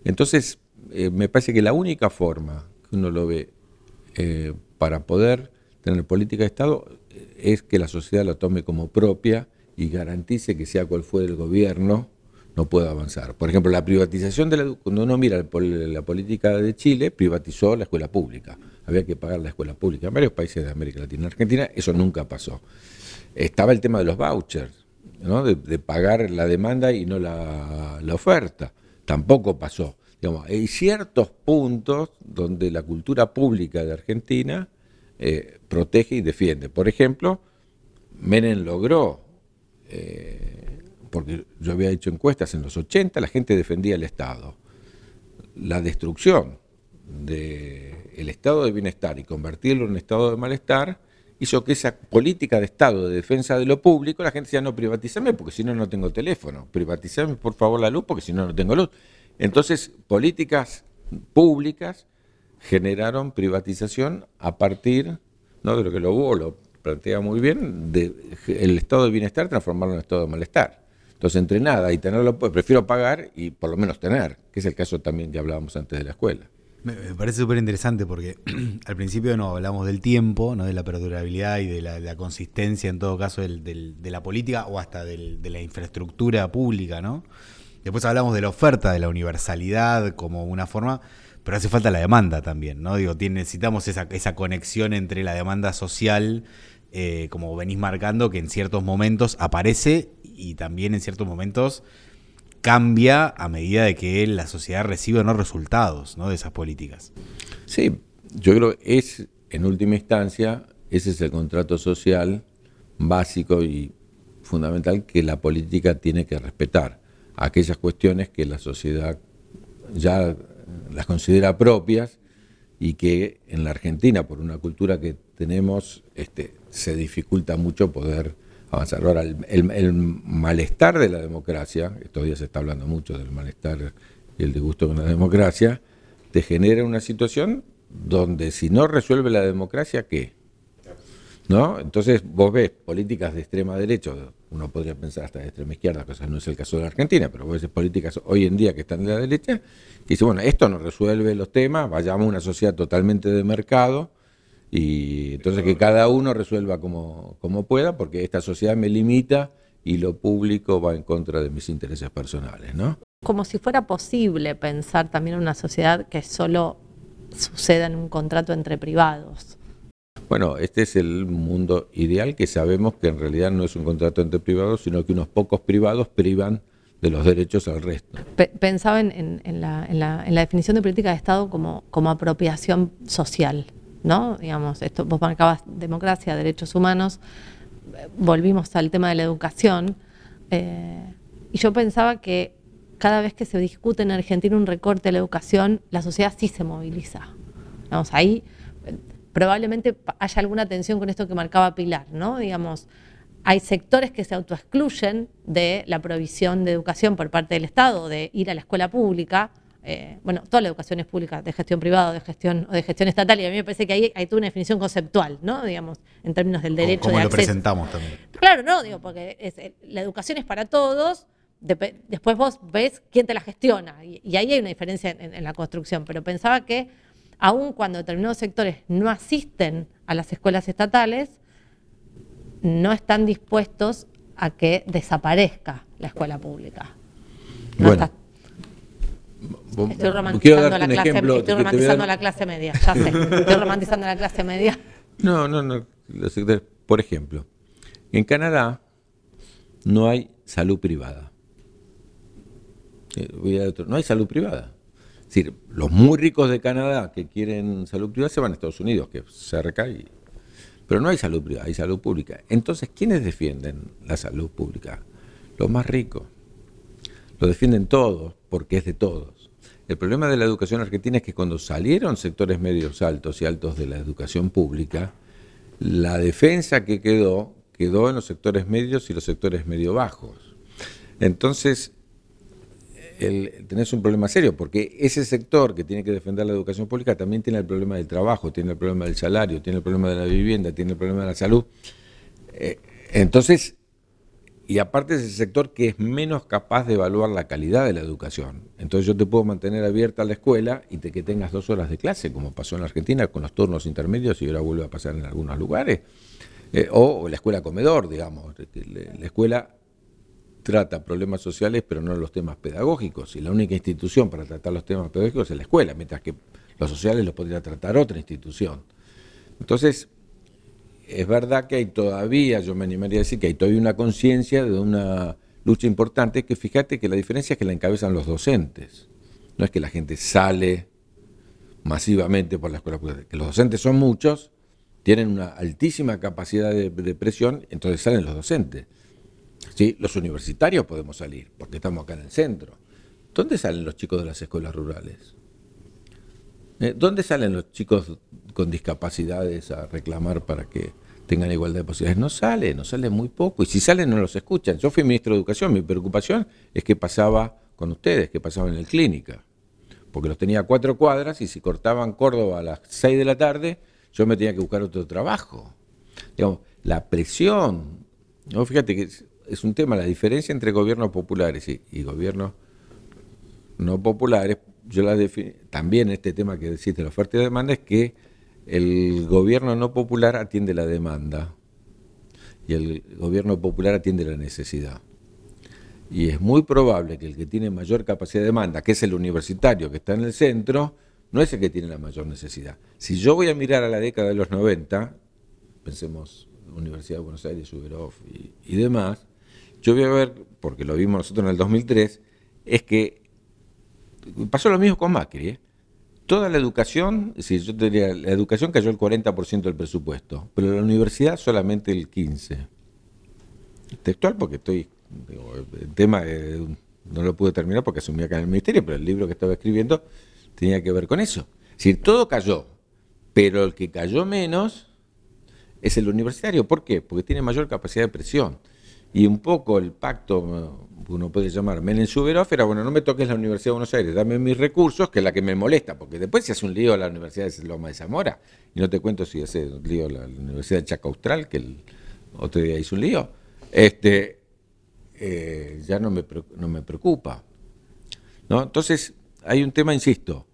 Entonces, eh, me parece que la única forma que uno lo ve eh, para poder tener política de Estado eh, es que la sociedad la tome como propia y garantice que sea cual fue el gobierno, no puede avanzar. Por ejemplo, la privatización de la, cuando uno mira la política de Chile, privatizó la escuela pública. Había que pagar la escuela pública. En varios países de América Latina. En Argentina eso nunca pasó. Estaba el tema de los vouchers, ¿no? de, pagar la demanda y no la, oferta. Tampoco pasó. Hay ciertos puntos donde la cultura pública de Argentina eh, protege y defiende. Por ejemplo, Menem logró eh, porque yo había hecho encuestas en los 80, la gente defendía el Estado. La destrucción del estado de bienestar y convertirlo en un estado de malestar hizo que esa política de Estado de defensa de lo público, la gente decía, no, privatizame porque si no, no tengo teléfono, privatizame por favor la luz porque si no, no tengo luz. Entonces, políticas públicas generaron privatización a partir, de lo que lo hubo, lo plantea muy bien, del estado de bienestar transformarlo en estado de malestar. Entonces, entre nada y tenerlo, pues prefiero pagar y por lo menos tener, que es el caso también que hablábamos antes de la escuela. Me, parece súper interesante porque al principio no hablamos del tiempo, no de la perdurabilidad y de la, consistencia, en todo caso, de la política o hasta de la infraestructura pública, ¿no? Después hablamos de la oferta, de la universalidad como una forma, pero hace falta la demanda también, ¿no? Digo, necesitamos esa, esa conexión entre la demanda social, eh, como venís marcando, que en ciertos momentos aparece y también en ciertos momentos cambia a medida de que la sociedad recibe o no resultados de esas políticas. Sí, yo creo que es, en última instancia, ese es el contrato social básico y fundamental que la política tiene que respetar. Aquellas cuestiones que la sociedad ya las considera propias y que en la Argentina, por una cultura que tenemos, este, se dificulta mucho poder avanzar. Ahora, el, malestar de la democracia, estos días se está hablando mucho del malestar y el disgusto con la democracia, te genera una situación donde si no resuelve la democracia, ¿qué? ¿No? Entonces vos ves políticas de extrema derecha, uno podría pensar hasta de extrema izquierda, cosa no es el caso de la Argentina, pero vos ves políticas hoy en día que están de la derecha, que dicen, bueno, esto no resuelve los temas, vayamos a una sociedad totalmente de mercado, y entonces que cada uno resuelva como, como pueda, porque esta sociedad me limita y lo público va en contra de mis intereses personales, ¿no? Como si fuera posible pensar también en una sociedad que solo suceda en un contrato entre privados. Bueno, este es el mundo ideal que sabemos que en realidad no es un contrato entre privados, sino que unos pocos privados privan de los derechos al resto. Pensaba en, la, en, la, en la definición de política de Estado como, como apropiación social. ¿No? Digamos, esto, vos marcabas democracia, derechos humanos, volvimos al tema de la educación, eh, y yo pensaba que cada vez que se discute en Argentina un recorte de la educación, la sociedad sí se moviliza. Vamos, ahí eh, probablemente haya alguna tensión con esto que marcaba Pilar, ¿no? Digamos, hay sectores que se autoexcluyen de la provisión de educación por parte del Estado, de ir a la escuela pública, eh, bueno, toda la educación es pública, de gestión privada, de gestión o de gestión estatal, y a mí me parece que ahí hay toda una definición conceptual, ¿no? Digamos, en términos del derecho como de lo presentamos también. Claro, no, digo, porque eh, la educación es para todos, después vos ves quién te la gestiona, y, ahí hay una diferencia en, la construcción, pero pensaba que aun cuando determinados sectores no asisten a las escuelas estatales, no están dispuestos a que desaparezca la escuela pública. bueno. Estoy romantizando, la clase, estoy romantizando la clase media, ya sé. Estoy romantizando la clase media. No, no, no. Por ejemplo, en Canadá no hay salud privada. Eh, no hay salud privada. Es decir, los muy ricos de Canadá que quieren salud privada se van a Estados Unidos, que es cerca, y, pero no hay salud privada, hay salud pública. Entonces, ¿quiénes defienden la salud pública? Los más ricos. Lo defienden todos, porque es de todos. El problema de la educación argentina es que cuando salieron sectores medios altos y altos de la educación pública, la defensa que quedó, quedó en los sectores medios y los sectores medio bajos. Entonces, tenés un problema serio, porque ese sector que tiene que defender la educación pública también tiene el problema del trabajo, tiene el problema del salario, tiene el problema de la vivienda, tiene el problema de la salud. Eh, entonces, y aparte es el sector que es menos capaz de evaluar la calidad de la educación. Entonces yo te puedo mantener abierta la escuela y te, que tengas dos horas de clase, como pasó en la Argentina con los turnos intermedios y ahora vuelve a pasar en algunos lugares. Eh, o, la escuela comedor, digamos. La escuela trata problemas sociales, pero no los temas pedagógicos. Y la única institución para tratar los temas pedagógicos es la escuela, mientras que los sociales los podría tratar otra institución. Entonces, es verdad que hay todavía, yo me animaría a decir que hay todavía una conciencia de una lucha importante, que fíjate que la diferencia es que la encabezan los docentes. No es que la gente sale masivamente por la escuela pública, que los docentes son muchos, tienen una altísima capacidad de, presión, entonces salen los docentes. ¿Sí? Los universitarios podemos salir, porque estamos acá en el centro. ¿Dónde salen los chicos de las escuelas rurales? ¿Eh? ¿Dónde salen los chicos con discapacidades a reclamar para que tengan igualdad de posibilidades? No salen, no salen muy poco. Y si salen, no los escuchan. Yo fui ministro de Educación, mi preocupación es que pasaba con ustedes, que pasaba en el clínica. Porque los tenía cuatro cuadras y si cortaban Córdoba a las seis de la tarde, yo me tenía que buscar otro trabajo. Digamos, la presión. ¿no? Fíjate que es un tema, la diferencia entre gobiernos populares y, gobiernos no populares, yo la también este tema que decís de la oferta y demanda es que el gobierno no popular atiende la demanda y el gobierno popular atiende la necesidad. Y es muy probable que el que tiene mayor capacidad de demanda, que es el universitario que está en el centro, no es el que tiene la mayor necesidad. Si yo voy a mirar a la década de los 90, pensemos Universidad de Buenos Aires, Uberov y, y demás, yo voy a ver, porque lo vimos nosotros en el 2003, es que pasó lo mismo con Macri. ¿eh? Toda la educación, si yo te diría, la educación cayó el 40% del presupuesto, pero la universidad solamente el 15%. Textual porque estoy, el tema no lo pude terminar porque asumí acá en el ministerio, pero el libro que estaba escribiendo tenía que ver con eso. Es decir, todo cayó, pero el que cayó menos es el universitario. ¿Por qué? Porque tiene mayor capacidad de presión. Y un poco el pacto, uno puede llamar Menem Suberov, era bueno, no me toques la Universidad de Buenos Aires, dame mis recursos, que es la que me molesta, porque después se hace un lío la Universidad de Loma de Zamora, y no te cuento si hace un lío la, Universidad de Chaco Austral, que el otro día hizo un lío, este, eh, ya no me, no me preocupa. ¿no? Entonces, hay un tema, insisto,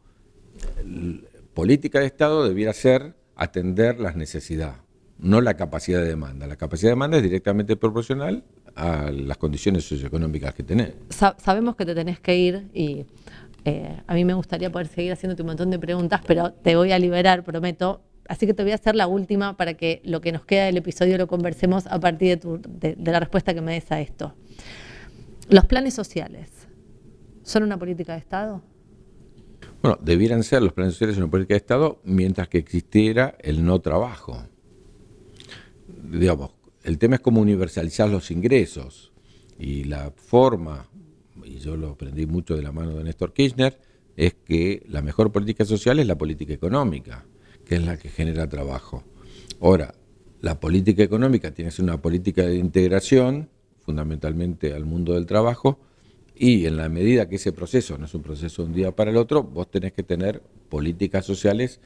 política de Estado debiera ser atender las necesidades no la capacidad de demanda. La capacidad de demanda es directamente proporcional a las condiciones socioeconómicas que tenés. sabemos que te tenés que ir y eh, a mí me gustaría poder seguir haciéndote un montón de preguntas, pero te voy a liberar, prometo. Así que te voy a hacer la última para que lo que nos queda del episodio lo conversemos a partir de, de la respuesta que me des a esto. ¿Los planes sociales son una política de Estado? Bueno, debieran ser los planes sociales una política de Estado mientras que existiera el no trabajo digamos, el tema es cómo universalizar los ingresos y la forma, y yo lo aprendí mucho de la mano de Néstor Kirchner, es que la mejor política social es la política económica, que es la que genera trabajo. Ahora, la política económica tiene que ser una política de integración, fundamentalmente al mundo del trabajo, y en la medida que ese proceso no es un proceso de un día para el otro, vos tenés que tener políticas sociales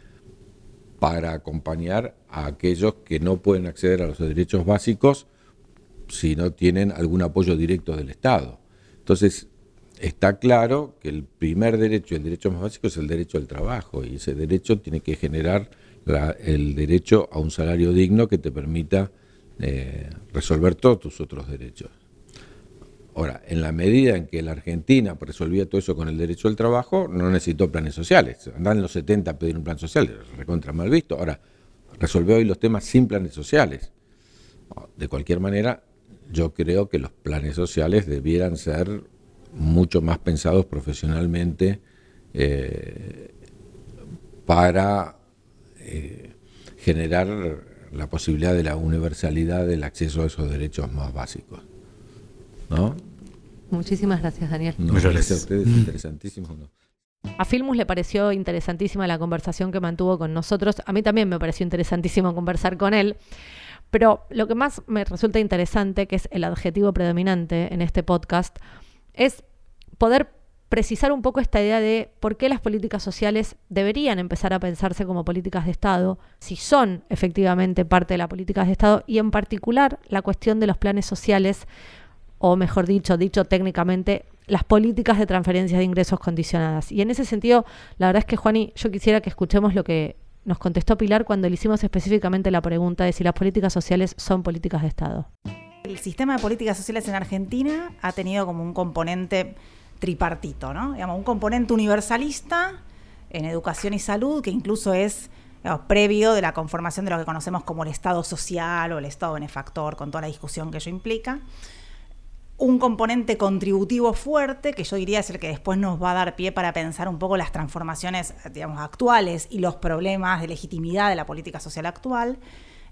para acompañar a aquellos que no pueden acceder a los derechos básicos si no tienen algún apoyo directo del Estado. Entonces, está claro que el primer derecho, el derecho más básico es el derecho al trabajo y ese derecho tiene que generar el derecho a un salario digno que te permita eh, resolver todos tus otros derechos. Ahora, en la medida en que la Argentina resolvía todo eso con el derecho al trabajo, no necesitó planes sociales. Andan en los 70 a pedir un plan social, recontra mal visto. Ahora, resolvió hoy los temas sin planes sociales. De cualquier manera, yo creo que los planes sociales debieran ser mucho más pensados profesionalmente eh, para eh, generar la posibilidad de la universalidad del acceso a esos derechos más básicos. ¿No? Muchísimas gracias, Daniel. Muchas gracias a ustedes, interesantísimo. A Filmus le pareció interesantísima la conversación que mantuvo con nosotros. A mí también me pareció interesantísimo conversar con él. Pero lo que más me resulta interesante, que es el adjetivo predominante en este podcast, es poder precisar un poco esta idea de por qué las políticas sociales deberían empezar a pensarse como políticas de Estado, si son efectivamente parte de las políticas de Estado, y en particular la cuestión de los planes sociales, o mejor dicho, dicho técnicamente, las políticas de transferencias de ingresos condicionadas. Y en ese sentido, la verdad es que, Juani, yo quisiera que escuchemos lo que nos contestó Pilar cuando le hicimos específicamente la pregunta de si las políticas sociales son políticas de Estado. El sistema de políticas sociales en Argentina ha tenido como un componente tripartito, ¿no? Digamos, un componente universalista en educación y salud, que incluso es previo de la conformación de lo que conocemos como el Estado social o el Estado benefactor, con toda la discusión que ello implica. Un componente contributivo fuerte, que yo diría es el que después nos va a dar pie para pensar un poco las transformaciones, digamos, actuales y los problemas de legitimidad de la política social actual.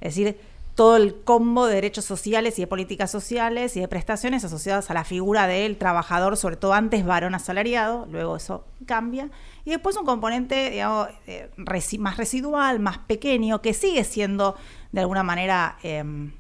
Es decir, todo el combo de derechos sociales y de políticas sociales y de prestaciones asociadas a la figura del trabajador, sobre todo antes varón asalariado, luego eso cambia. Y después un componente digamos, eh, más residual, más pequeño, que sigue siendo de alguna manera... Em,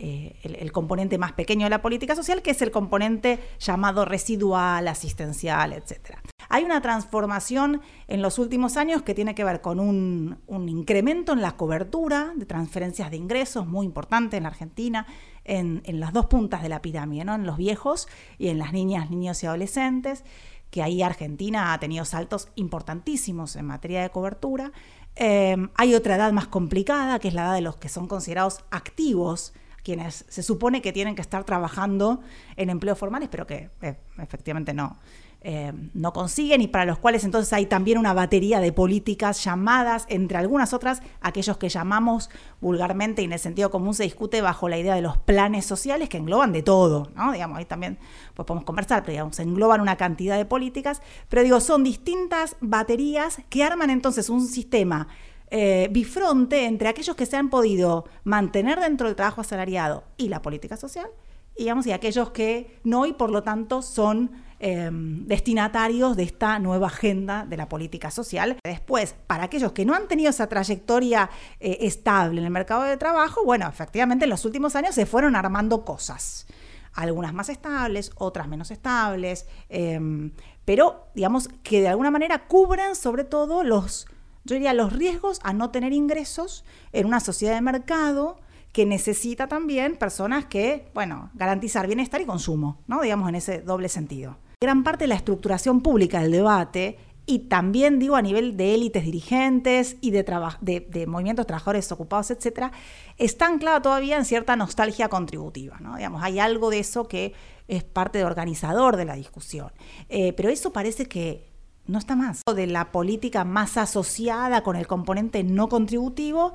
eh, el, componente más pequeño de la política social, que es el componente llamado residual, asistencial, etc. Hay una transformación en los últimos años que tiene que ver con un, incremento en la cobertura de transferencias de ingresos muy importante en la Argentina, en, las dos puntas de la pirámide, en los viejos y en las niñas, niños y adolescentes, que ahí Argentina ha tenido saltos importantísimos en materia de cobertura. Eh, hay otra edad más complicada, que es la edad de los que son considerados activos quienes se supone que tienen que estar trabajando en empleos formales, pero que eh, efectivamente no, eh, no consiguen y para los cuales entonces hay también una batería de políticas llamadas, entre algunas otras, aquellos que llamamos vulgarmente y en el sentido común se discute bajo la idea de los planes sociales que engloban de todo, ¿no? Digamos, ahí también pues podemos conversar, pero digamos, engloban una cantidad de políticas, pero digo, son distintas baterías que arman entonces un sistema eh, bifronte entre aquellos que se han podido mantener dentro del trabajo asalariado y la política social, y, digamos, y aquellos que no y por lo tanto son em, destinatarios de esta nueva agenda de la política social. Después, para aquellos que no han tenido esa trayectoria eh, estable en el mercado de trabajo, bueno, efectivamente en los últimos años se fueron armando cosas algunas más estables, otras menos estables, em, pero digamos que de alguna manera cubren sobre todo los yo diría los riesgos a no tener ingresos en una sociedad de mercado que necesita también personas que, bueno, garantizar bienestar y consumo, ¿no? Digamos en ese doble sentido. Gran parte de la estructuración pública del debate y también digo a nivel de élites dirigentes y de, de, movimientos trabajadores ocupados, etcétera, está anclada todavía en cierta nostalgia contributiva. ¿no? Digamos, hay algo de eso que es parte de organizador de la discusión. Eh, pero eso parece que no está más. De la política más asociada con el componente no contributivo,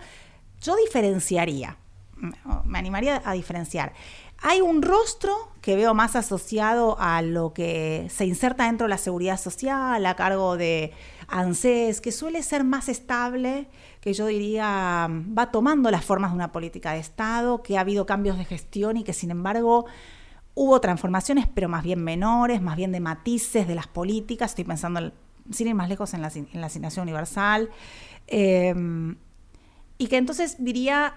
yo diferenciaría, me animaría a diferenciar. Hay un rostro que veo más asociado a lo que se inserta dentro de la seguridad social, a cargo de ANSES, que suele ser más estable, que yo diría va tomando las formas de una política de Estado, que ha habido cambios de gestión y que sin embargo hubo transformaciones, pero más bien menores, más bien de matices de las políticas. Estoy pensando sin ir más lejos, en la, asignación universal. Em, y que entonces diría,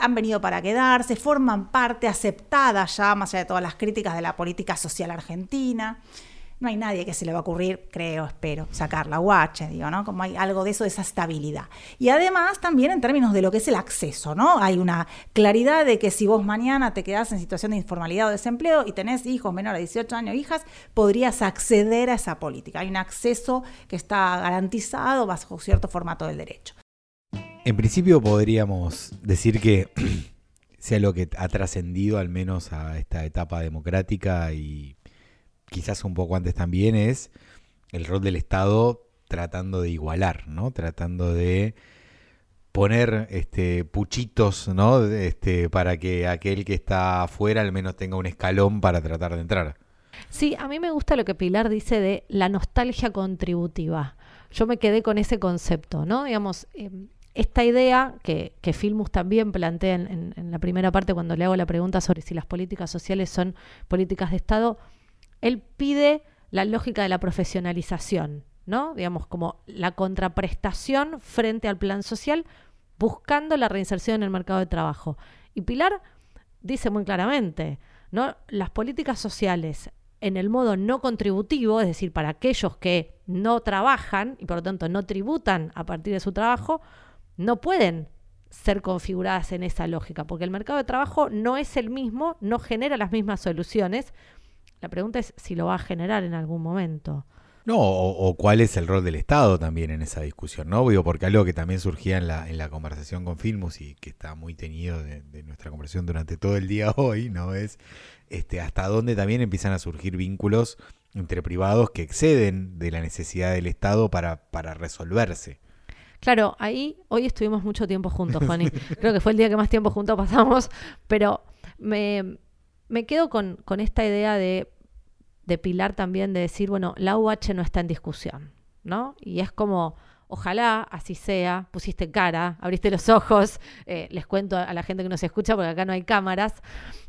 han venido para quedarse, forman parte aceptada ya, más allá de todas las críticas de la política social argentina no hay nadie que se le va a ocurrir, creo, espero, sacar la guache, digo, ¿no? Como hay algo de eso, de esa estabilidad. Y además también en términos de lo que es el acceso, ¿no? Hay una claridad de que si vos mañana te quedás en situación de informalidad o desempleo y tenés hijos menores de 18 años, hijas, podrías acceder a esa política. Hay un acceso que está garantizado bajo cierto formato del derecho. En principio podríamos decir que sea lo que ha trascendido al menos a esta etapa democrática y quizás un poco antes también, es el rol del Estado tratando de igualar, ¿no? Tratando de poner este, puchitos, ¿no? Este, para que aquel que está afuera al menos tenga un escalón para tratar de entrar. Sí, a mí me gusta lo que Pilar dice de la nostalgia contributiva. Yo me quedé con ese concepto, ¿no? Digamos, em, esta idea que, que Filmus también plantea en, en, la primera parte cuando le hago la pregunta sobre si las políticas sociales son políticas de Estado, él pide la lógica de la profesionalización, ¿no? Digamos, como la contraprestación frente al plan social, buscando la reinserción en el mercado de trabajo. Y Pilar dice muy claramente, ¿no? Las políticas sociales en el modo no contributivo, es decir, para aquellos que no trabajan y por lo tanto no tributan a partir de su trabajo, no pueden ser configuradas en esa lógica, porque el mercado de trabajo no es el mismo, no genera las mismas soluciones. La pregunta es si lo va a generar en algún momento. No, o, cuál es el rol del Estado también en esa discusión, ¿no? Digo, porque algo que también surgía en la, en la conversación con Filmus y que está muy tenido de, de nuestra conversación durante todo el día hoy, ¿no? Es este, hasta dónde también empiezan a surgir vínculos entre privados que exceden de la necesidad del Estado para, para resolverse. Claro, ahí hoy estuvimos mucho tiempo juntos, Juani. Creo que fue el día que más tiempo juntos pasamos, pero me, me quedo con, con, esta idea de, de Pilar también de decir, bueno, la UH no está en discusión, ¿no? Y es como, ojalá así sea, pusiste cara, abriste los ojos, eh, les cuento a la gente que nos escucha porque acá no hay cámaras,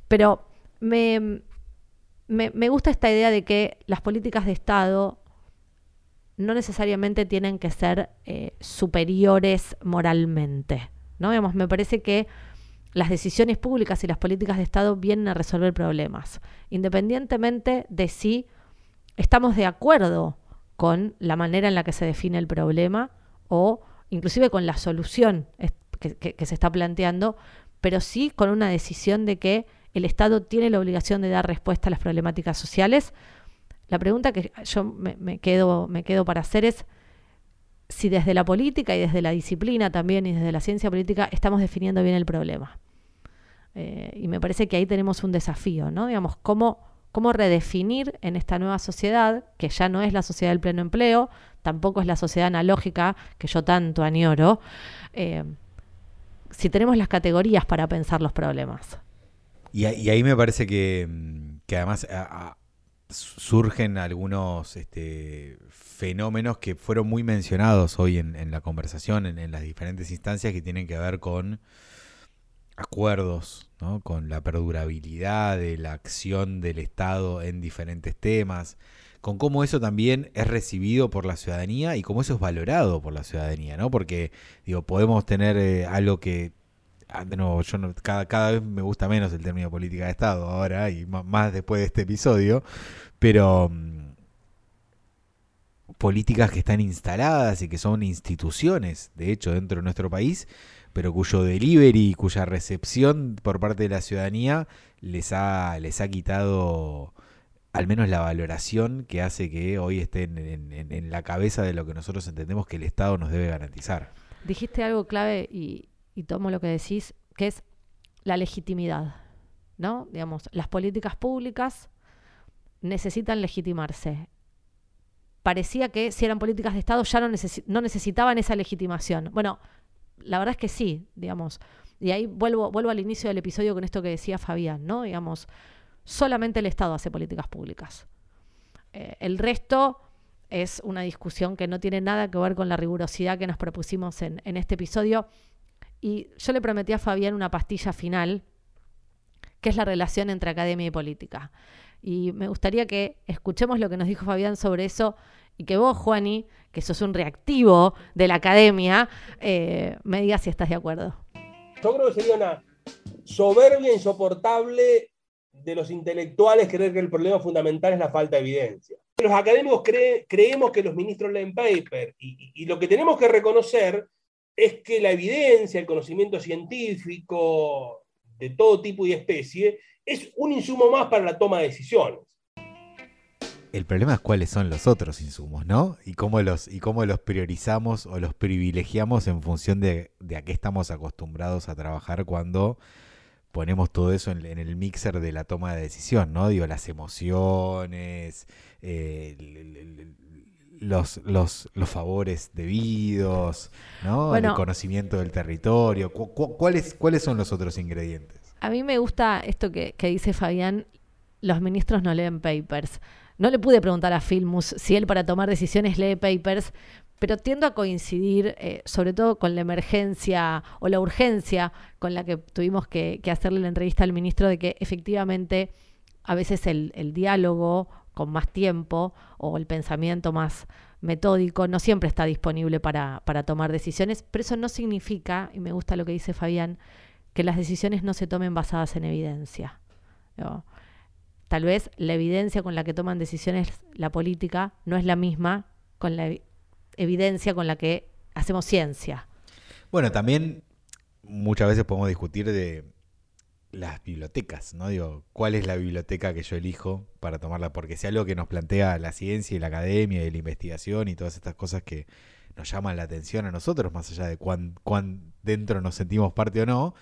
pero me, me, me gusta esta idea de que las políticas de Estado no necesariamente tienen que ser eh, superiores moralmente. ¿no? Me parece que las decisiones públicas y las políticas de Estado vienen a resolver problemas, independientemente de si estamos de acuerdo con la manera en la que se define el problema o inclusive con la solución que, se está planteando, pero sí con una decisión de que el Estado tiene la obligación de dar respuesta a las problemáticas sociales la pregunta que yo me, quedo, me quedo para hacer es si desde la política y desde la disciplina también y desde la ciencia política estamos definiendo bien el problema. Eh, y me parece que ahí tenemos un desafío, ¿no? Digamos, cómo, cómo redefinir en esta nueva sociedad, que ya no es la sociedad del pleno empleo, tampoco es la sociedad analógica que yo tanto añoro, eh, si tenemos las categorías para pensar los problemas. Y, ahí me parece que, que además surgen algunos este, fenómenos que fueron muy mencionados hoy en, la conversación, en, las diferentes instancias que tienen que ver con acuerdos, con la perdurabilidad de la acción del Estado en diferentes temas, con cómo eso también es recibido por la ciudadanía y cómo eso es valorado por la ciudadanía, ¿no? Porque, digo, podemos tener eh, algo que ah, de yo cada, cada vez me gusta menos el término política de Estado ahora y más después de este episodio, pero mm, políticas que están instaladas y que son instituciones, de hecho, dentro de nuestro país, pero cuyo delivery y cuya recepción por parte de la ciudadanía les ha, les ha quitado al menos la valoración que hace que hoy estén en, la cabeza de lo que nosotros entendemos que el Estado nos debe garantizar. Dijiste algo clave y, y tomo lo que decís, que es la legitimidad, ¿no? Digamos, las políticas públicas necesitan legitimarse. Parecía que si eran políticas de Estado ya no, no necesitaban esa legitimación. Bueno, la verdad es que sí, digamos. Y ahí vuelvo, vuelvo al inicio del episodio con esto que decía Fabián, ¿no? Digamos, solamente el Estado hace políticas públicas. Eh, el resto es una discusión que no tiene nada que ver con la rigurosidad que nos propusimos en, en este episodio. Y yo le prometí a Fabián una pastilla final, que es la relación entre academia y política. Y me gustaría que escuchemos lo que nos dijo Fabián sobre eso y que vos, Juani, que sos un reactivo de la academia, eh, me digas si estás de acuerdo. Yo creo que sería una soberbia insoportable de los intelectuales creer que el problema fundamental es la falta de evidencia. Los académicos creemos que los ministros leen paper y, y lo que tenemos que reconocer es que la evidencia, el conocimiento científico de todo tipo y especie, es un insumo más para la toma de decisiones. El problema es cuáles son los otros insumos, ¿no? Y cómo los, y cómo los priorizamos o los privilegiamos en función de, a qué estamos acostumbrados a trabajar cuando ponemos todo eso en, el mixer de la toma de decisión, ¿no? Digo, las emociones, eh, los, los, los, favores debidos, ¿no? el conocimiento del territorio. ¿Cuáles, ¿Cuáles son los otros ingredientes? A mí me gusta esto que, dice Fabián, los ministros no leen papers. No le pude preguntar a Filmus si él para tomar decisiones lee papers, pero tiendo a coincidir, eh, sobre todo con la emergencia o la urgencia con la que tuvimos que, hacerle la entrevista al ministro, de que efectivamente a veces el, diálogo con más tiempo o el pensamiento más metódico no siempre está disponible para, para tomar decisiones, pero eso no significa, y me gusta lo que dice Fabián, que las decisiones no se tomen basadas en evidencia. Tal vez la evidencia con la que toman decisiones la política no es la misma con la evidencia con la que hacemos ciencia. Bueno, también muchas veces podemos discutir de las bibliotecas, ¿no? Digo, ¿cuál es la biblioteca que yo elijo para tomarla? Porque si algo que nos plantea la ciencia y la academia y la investigación y todas estas cosas que nos llaman la atención a nosotros, más allá de cuán, cuán dentro nos sentimos parte o no,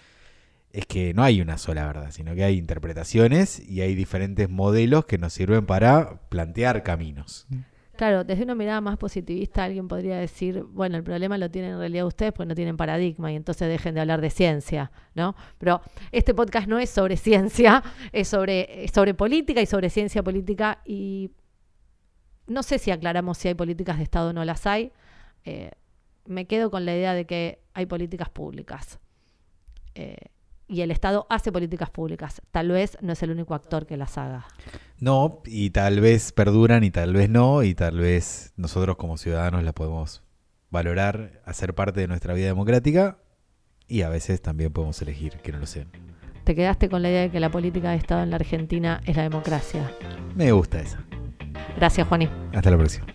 es que no hay una sola verdad, sino que hay interpretaciones y hay diferentes modelos que nos sirven para plantear caminos. Claro, desde una mirada más positivista alguien podría decir, bueno, el problema lo tienen en realidad ustedes porque no tienen paradigma y entonces dejen de hablar de ciencia, ¿no? Pero este podcast no es sobre ciencia, es sobre, sobre política y sobre ciencia política y no sé si aclaramos si hay políticas de Estado o no las hay. Eh, me quedo con la idea de que hay políticas públicas. Eh, y el Estado hace políticas públicas. Tal vez no es el único actor que las haga. No, y tal vez perduran y tal vez no, y tal vez nosotros como ciudadanos las podemos valorar, hacer parte de nuestra vida democrática y a veces también podemos elegir que no lo sean. ¿Te quedaste con la idea de que la política de Estado en la Argentina es la democracia? Me gusta esa. Gracias, Juaní. Hasta la próxima.